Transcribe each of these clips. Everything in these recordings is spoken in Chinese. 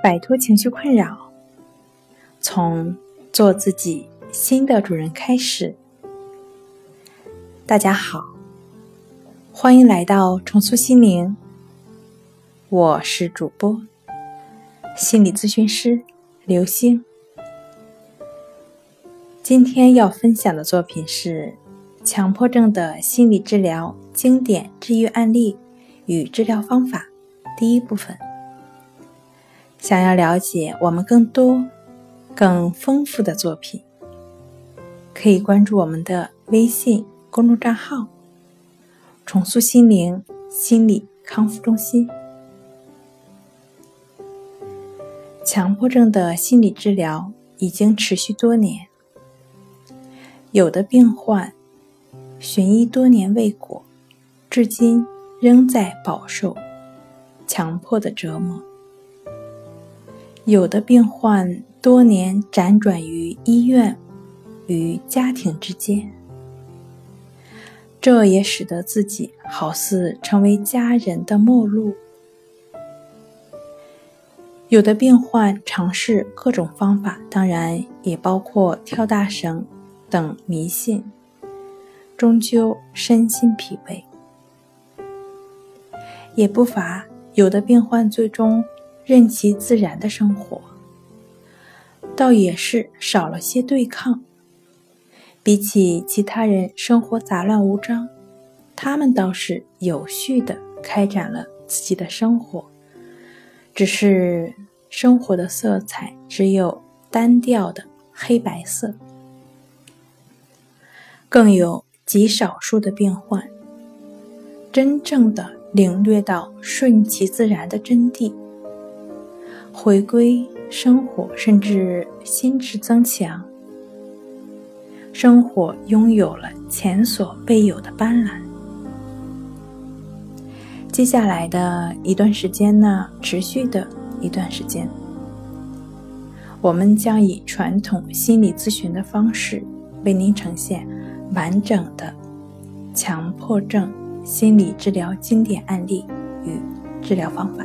摆脱情绪困扰，从做自己新的主人开始。大家好，欢迎来到重塑心灵，我是主播心理咨询师刘星。今天要分享的作品是强迫症的心理治疗经典治愈案例与治疗方法第一部分。想要了解我们更多、更丰富的作品，可以关注我们的微信。公众账号“重塑心灵心理康复中心”。强迫症的心理治疗已经持续多年，有的病患寻医多年未果，至今仍在饱受强迫的折磨；有的病患多年辗转于医院与家庭之间。这也使得自己好似成为家人的陌路。有的病患尝试各种方法，当然也包括跳大绳等迷信，终究身心疲惫。也不乏有的病患最终任其自然的生活，倒也是少了些对抗。比起其他人生活杂乱无章，他们倒是有序的开展了自己的生活，只是生活的色彩只有单调的黑白色。更有极少数的变换，真正的领略到顺其自然的真谛，回归生活，甚至心智增强。生活拥有了前所未有的斑斓。接下来的一段时间呢，持续的一段时间，我们将以传统心理咨询的方式，为您呈现完整的强迫症心理治疗经典案例与治疗方法。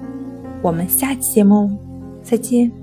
我们下期节目再见。